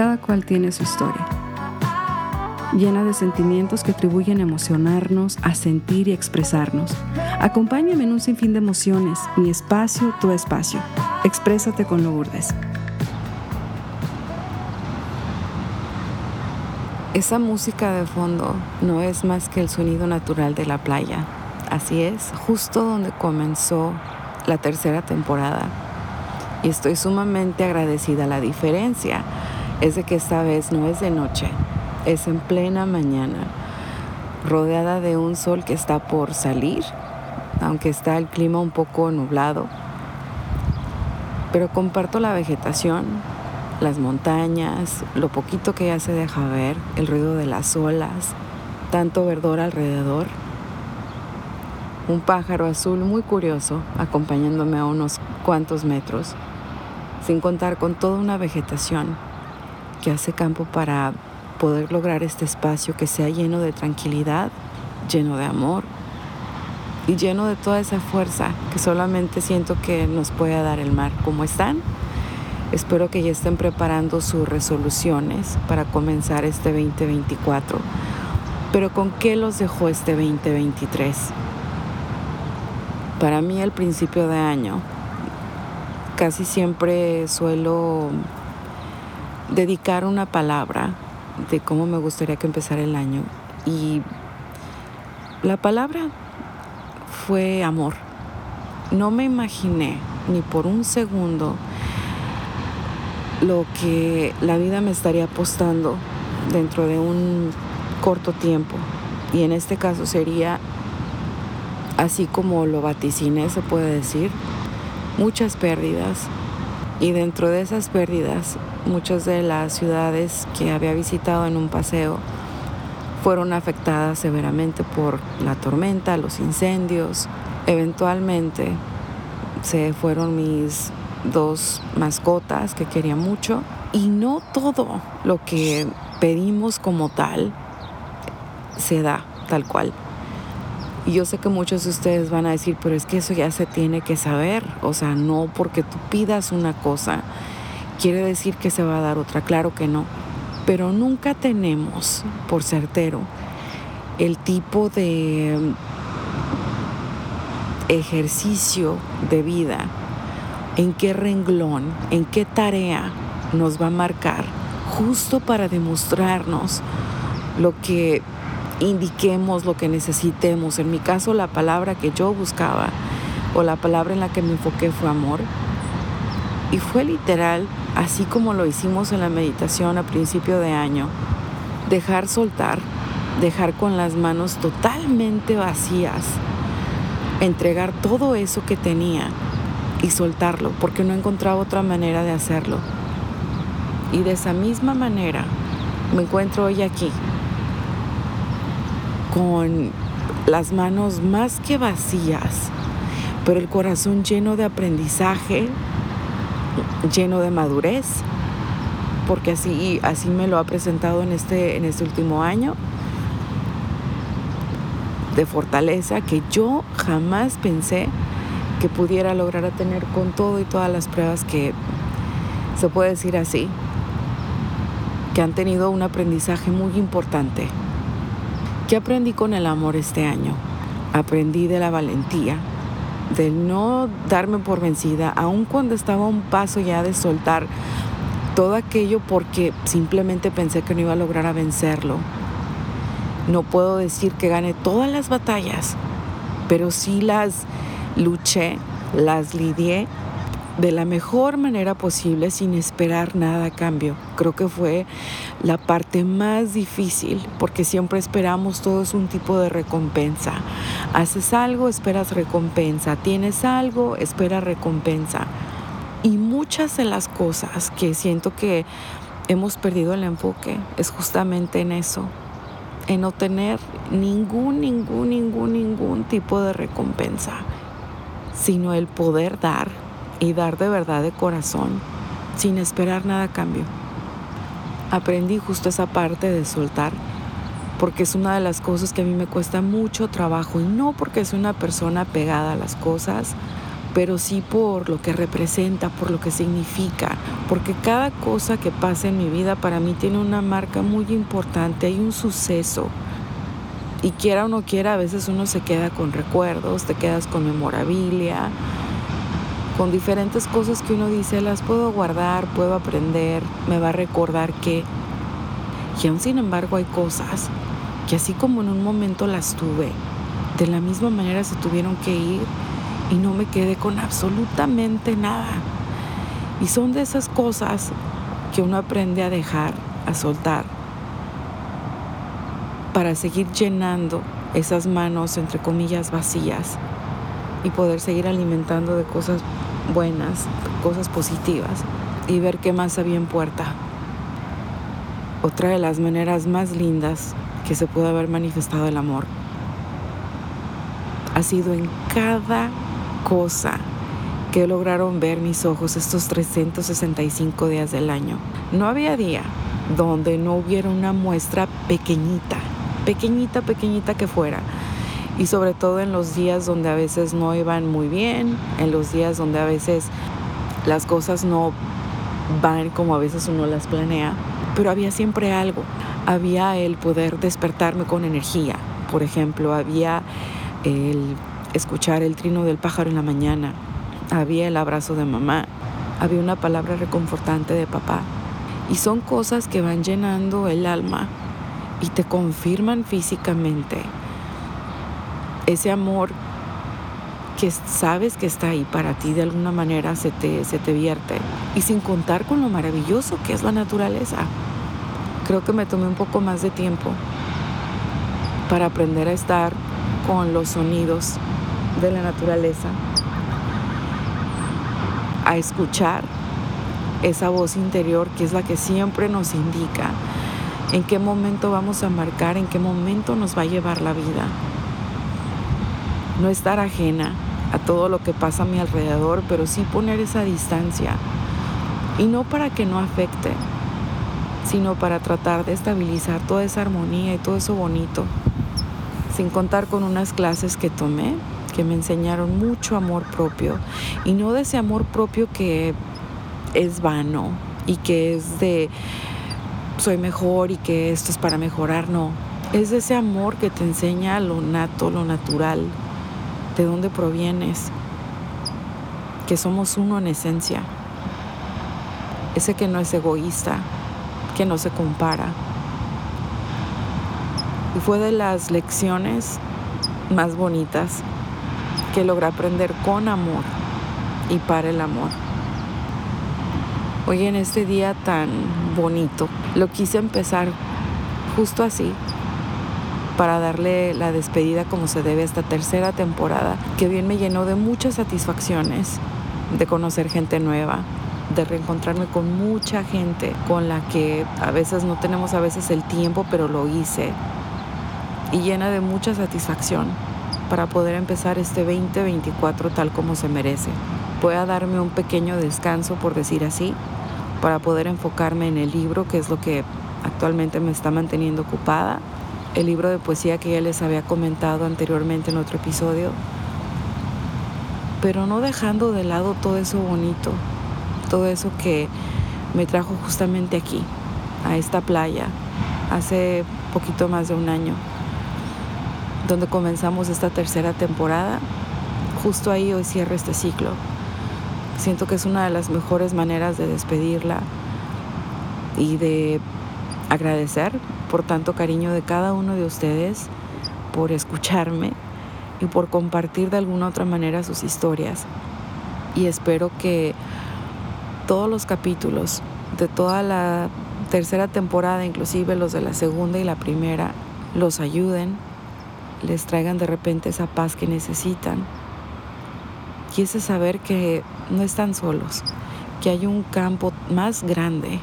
Cada cual tiene su historia, llena de sentimientos que atribuyen a emocionarnos, a sentir y expresarnos. Acompáñame en un sinfín de emociones, mi espacio, tu espacio. Exprésate con Lourdes. Esa música de fondo no es más que el sonido natural de la playa. Así es, justo donde comenzó la tercera temporada. Y estoy sumamente agradecida. La diferencia es de que esta vez no es de noche, es en plena mañana, rodeada de un sol que está por salir, aunque está el clima un poco nublado. Pero comparto la vegetación, las montañas, lo poquito que ya se deja ver, el ruido de las olas, tanto verdor alrededor. Un pájaro azul muy curioso acompañándome a unos cuantos metros, sin contar con toda una vegetación que hace campo para poder lograr este espacio que sea lleno de tranquilidad, lleno de amor y lleno de toda esa fuerza que solamente siento que nos puede dar el mar. ¿Cómo están? Espero que ya estén preparando sus resoluciones para comenzar este 2024. Pero ¿con qué los dejó este 2023? Para mí el principio de año casi siempre suelo dedicar una palabra de cómo me gustaría que empezara el año y la palabra fue amor. No me imaginé ni por un segundo lo que la vida me estaría apostando dentro de un corto tiempo. Y en este caso sería, así como lo vaticiné, se puede decir, muchas pérdidas. Y dentro de esas pérdidas, muchas de las ciudades que había visitado en un paseo fueron afectadas severamente por la tormenta, los incendios. Eventualmente se fueron mis dos mascotas que quería mucho y no todo lo que pedimos como tal se da tal cual. Y yo sé que muchos de ustedes van a decir, pero es que eso ya se tiene que saber. O sea, no porque tú pidas una cosa, quiere decir que se va a dar otra. Claro que no. Pero nunca tenemos, por certero, el tipo de ejercicio de vida en qué renglón, en qué tarea nos va a marcar, justo para demostrarnos lo que indiquemos, lo que necesitemos. En mi caso, la palabra que yo buscaba o la palabra en la que me enfoqué fue amor. Y fue literal, así como lo hicimos en la meditación a principio de año, dejar soltar, dejar con las manos totalmente vacías, entregar todo eso que tenía y soltarlo, porque no encontraba otra manera de hacerlo. Y de esa misma manera me encuentro hoy aquí, con las manos más que vacías, pero el corazón lleno de aprendizaje, lleno de madurez, porque así, así me lo ha presentado en este, en este último año, de fortaleza que yo jamás pensé que pudiera lograr tener con todo y todas las pruebas que se puede decir así, que han tenido un aprendizaje muy importante. ¿Qué aprendí con el amor este año? Aprendí de la valentía, de no darme por vencida, aun cuando estaba a un paso ya de soltar todo aquello porque simplemente pensé que no iba a lograr a vencerlo. No puedo decir que gane todas las batallas, pero sí las luché, las lidié de la mejor manera posible sin esperar nada a cambio. Creo que fue la parte más difícil porque siempre esperamos todos un tipo de recompensa. Haces algo, esperas recompensa. Tienes algo, esperas recompensa. Y muchas de las cosas que siento que hemos perdido el enfoque es justamente en eso, en no tener ningún, ningún, ningún, ningún tipo de recompensa sino el poder dar y dar de verdad de corazón sin esperar nada a cambio. Aprendí justo esa parte de soltar porque es una de las cosas que a mí me cuesta mucho trabajo y no porque soy una persona pegada a las cosas, pero sí por lo que representa, por lo que significa, porque cada cosa que pasa en mi vida para mí tiene una marca muy importante, hay un suceso. Y quiera o no quiera, a veces uno se queda con recuerdos, te quedas con memorabilia, con diferentes cosas que uno dice, las puedo guardar, puedo aprender, me va a recordar que... Y aún sin embargo hay cosas que así como en un momento las tuve, de la misma manera se tuvieron que ir y no me quedé con absolutamente nada. Y son de esas cosas que uno aprende a dejar, a soltar, para seguir llenando esas manos, entre comillas, vacías y poder seguir alimentando de cosas buenas, cosas positivas y ver qué más había en puerta. Otra de las maneras más lindas que se puede haber manifestado el amor ha sido en cada cosa que lograron ver mis ojos estos 365 días del año. No había día donde no hubiera una muestra pequeñita, pequeñita, pequeñita que fuera. Y sobre todo en los días donde a veces no iban muy bien, en los días donde a veces las cosas no van como a veces uno las planea, pero había siempre algo. Había el poder despertarme con energía, por ejemplo, había el escuchar el trino del pájaro en la mañana, había el abrazo de mamá, había una palabra reconfortante de papá. Y son cosas que van llenando el alma y te confirman físicamente ese amor que sabes que está ahí para ti de alguna manera se te, se te vierte. Y sin contar con lo maravilloso que es la naturaleza. Creo que me tomé un poco más de tiempo para aprender a estar con los sonidos de la naturaleza, a escuchar esa voz interior que es la que siempre nos indica en qué momento vamos a marcar, en qué momento nos va a llevar la vida. No estar ajena a todo lo que pasa a mi alrededor, pero sí poner esa distancia. Y no para que no afecte, sino para tratar de estabilizar toda esa armonía y todo eso bonito. Sin contar con unas clases que tomé que me enseñaron mucho amor propio y no de ese amor propio que es vano y que es de soy mejor y que esto es para mejorar, no. Es de ese amor que te enseña lo nato, lo natural, de dónde provienes, que somos uno en esencia. Ese que no es egoísta, que no se compara. Y fue de las lecciones más bonitas que logra aprender con amor y para el amor. Hoy en este día tan bonito, lo quise empezar justo así, para darle la despedida como se debe a esta tercera temporada, que bien me llenó de muchas satisfacciones, de conocer gente nueva, de reencontrarme con mucha gente con la que a veces no tenemos a veces el tiempo, pero lo hice, y llena de mucha satisfacción para poder empezar este 2024 tal como se merece. Pueda darme un pequeño descanso, por decir así, para poder enfocarme en el libro, que es lo que actualmente me está manteniendo ocupada. El libro de poesía que ya les había comentado anteriormente en otro episodio. Pero no dejando de lado todo eso bonito, todo eso que me trajo justamente aquí, a esta playa, hace poquito más de un año donde comenzamos esta tercera temporada. Justo ahí hoy cierro este ciclo. Siento que es una de las mejores maneras de despedirla y de agradecer por tanto cariño de cada uno de ustedes, por escucharme y por compartir de alguna otra manera sus historias. Y espero que todos los capítulos de toda la tercera temporada, inclusive los de la segunda y la primera, los ayuden les traigan de repente esa paz que necesitan. Y ese saber que no están solos, que hay un campo más grande,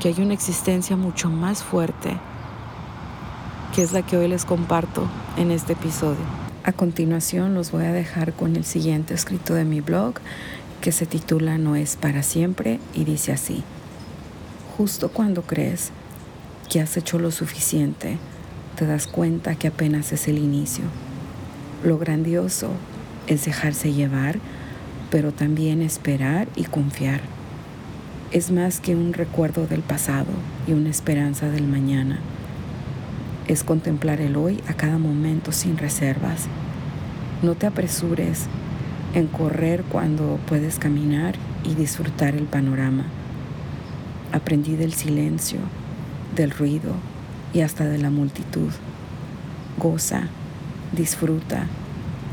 que hay una existencia mucho más fuerte, que es la que hoy les comparto en este episodio. A continuación los voy a dejar con el siguiente escrito de mi blog que se titula No es para siempre y dice así. Justo cuando crees que has hecho lo suficiente, te das cuenta que apenas es el inicio. Lo grandioso es dejarse llevar pero también esperar y confiar. Es más que un recuerdo del pasado y una esperanza del mañana. Es contemplar el hoy a cada momento sin reservas. No te apresures en correr cuando puedes caminar y disfrutar el panorama. Aprendí del silencio, del ruido y hasta de la multitud. Goza, disfruta,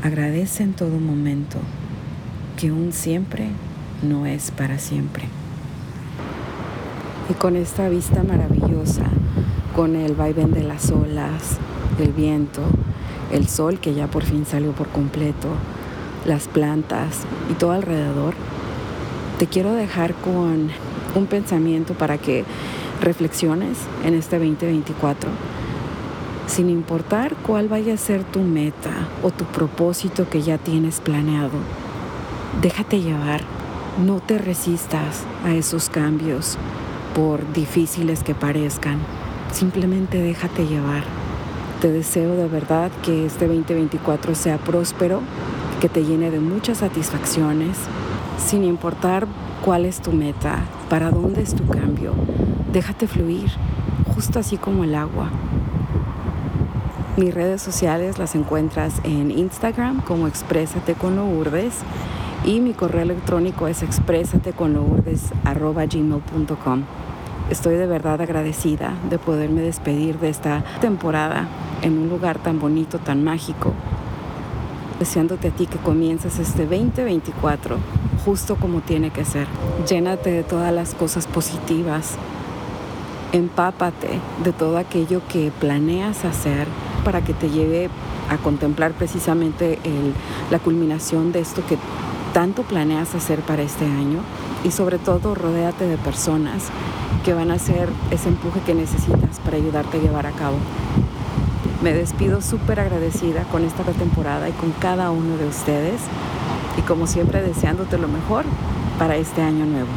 agradece en todo momento que un siempre no es para siempre. Y con esta vista maravillosa, con el vaivén de las olas, el viento, el sol que ya por fin salió por completo, las plantas y todo alrededor, te quiero dejar con un pensamiento para que reflexiones en este 2024, sin importar cuál vaya a ser tu meta o tu propósito que ya tienes planeado. Déjate llevar, no te resistas a esos cambios por difíciles que parezcan, simplemente déjate llevar. Te deseo de verdad que este 2024 sea próspero, que te llene de muchas satisfacciones, sin importar cuál es tu meta, para dónde es tu cambio. Déjate fluir, justo así como el agua. Mis redes sociales las encuentras en Instagram como Exprésate con Lourdes y mi correo electrónico es expresateconlourdes.gmail.com. Estoy de verdad agradecida de poderme despedir de esta temporada en un lugar tan bonito, tan mágico, deseándote a ti que comiences este 2024 justo como tiene que ser. Llénate de todas las cosas positivas, empápate de todo aquello que planeas hacer para que te lleve a contemplar precisamente la culminación de esto que tanto planeas hacer para este año y sobre todo rodéate de personas que van a hacer ese empuje que necesitas para ayudarte a llevar a cabo. Me despido súper agradecida con esta temporada y con cada uno de ustedes y como siempre deseándote lo mejor para este año nuevo.